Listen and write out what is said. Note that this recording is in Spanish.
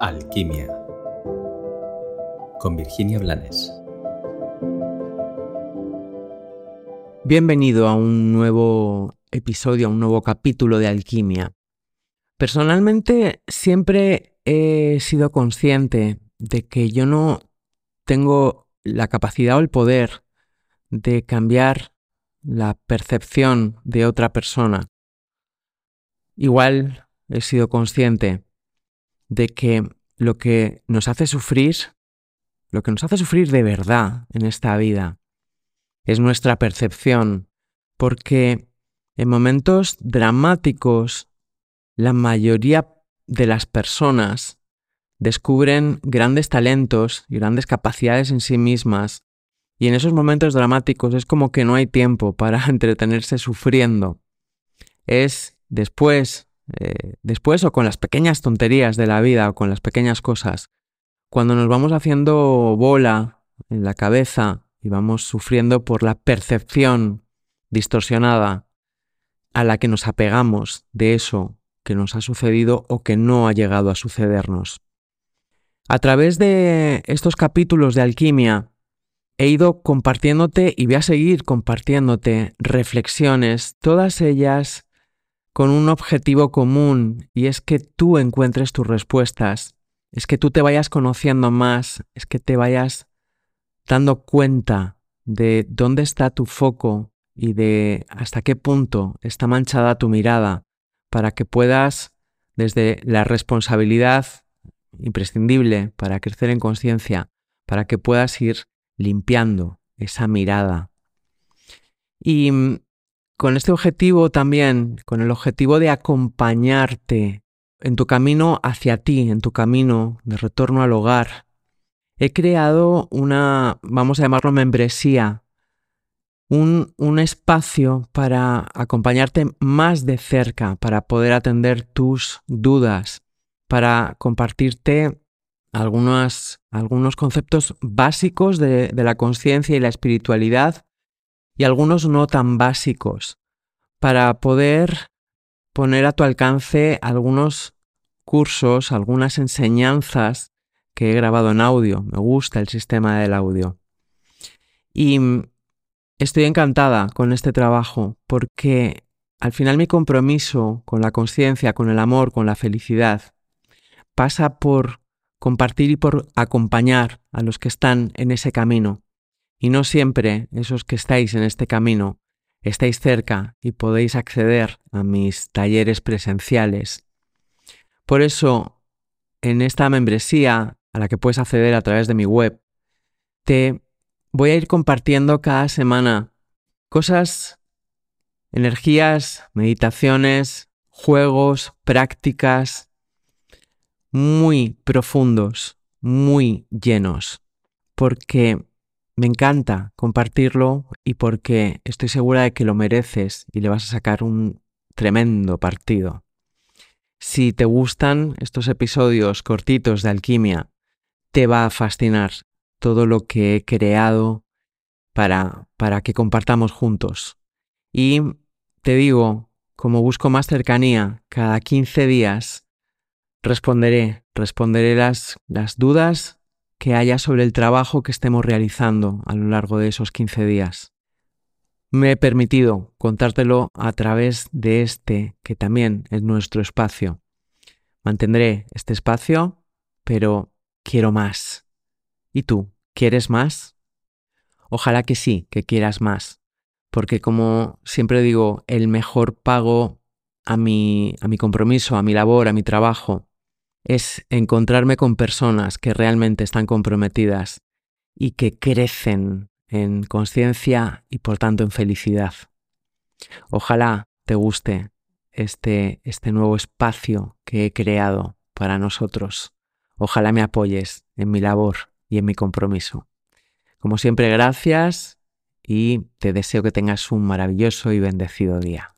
Alquimia con Virginia Blanes. Bienvenido a un nuevo episodio, a un nuevo capítulo de Alquimia. Personalmente siempre he sido consciente de que yo no tengo la capacidad o el poder de cambiar la percepción de otra persona. Igual he sido consciente de que lo que nos hace sufrir, lo que nos hace sufrir de verdad en esta vida, es nuestra percepción, porque en momentos dramáticos la mayoría de las personas descubren grandes talentos y grandes capacidades en sí mismas, y en esos momentos dramáticos es como que no hay tiempo para entretenerse sufriendo. Es después eh, después o con las pequeñas tonterías de la vida o con las pequeñas cosas, cuando nos vamos haciendo bola en la cabeza y vamos sufriendo por la percepción distorsionada a la que nos apegamos de eso que nos ha sucedido o que no ha llegado a sucedernos. A través de estos capítulos de alquimia he ido compartiéndote y voy a seguir compartiéndote reflexiones, todas ellas con un objetivo común y es que tú encuentres tus respuestas, es que tú te vayas conociendo más, es que te vayas dando cuenta de dónde está tu foco y de hasta qué punto está manchada tu mirada para que puedas, desde la responsabilidad imprescindible para crecer en conciencia, para que puedas ir limpiando esa mirada. Y con este objetivo también, con el objetivo de acompañarte en tu camino hacia ti, en tu camino de retorno al hogar, he creado una, vamos a llamarlo membresía, un, espacio para acompañarte más de cerca, para poder atender tus dudas, para compartirte algunos, algunos conceptos básicos de la conciencia y la espiritualidad y algunos no tan básicos para poder poner a tu alcance algunos cursos, algunas enseñanzas que he grabado en audio. Me gusta el sistema del audio. Y estoy encantada con este trabajo porque al final mi compromiso con la conciencia, con el amor, con la felicidad, pasa por compartir y por acompañar a los que están en ese camino y no siempre esos que estáis en este camino estáis cerca y podéis acceder a mis talleres presenciales. Por eso, en esta membresía a la que puedes acceder a través de mi web, te voy a ir compartiendo cada semana cosas, energías, meditaciones, juegos, prácticas muy profundos, muy llenos, porque me encanta compartirlo y porque estoy segura de que lo mereces y le vas a sacar un tremendo partido. Si te gustan estos episodios cortitos de alquimia, te va a fascinar todo lo que he creado para, para que compartamos juntos. Y te digo, como busco más cercanía, cada 15 días responderé, responderé las, las dudas que haya sobre el trabajo que estemos realizando a lo largo de esos 15 días. Me he permitido contártelo a través de este, que también es nuestro espacio. Mantendré este espacio, pero quiero más. ¿Y tú? ¿Quieres más? Ojalá que sí, que quieras más, porque como siempre digo, el mejor pago a mi, a mi compromiso, a mi labor, a mi trabajo, es encontrarme con personas que realmente están comprometidas y que crecen en conciencia y por tanto en felicidad. Ojalá te guste este, este nuevo espacio que he creado para nosotros. Ojalá me apoyes en mi labor y en mi compromiso. Como siempre, gracias y te deseo que tengas un maravilloso y bendecido día.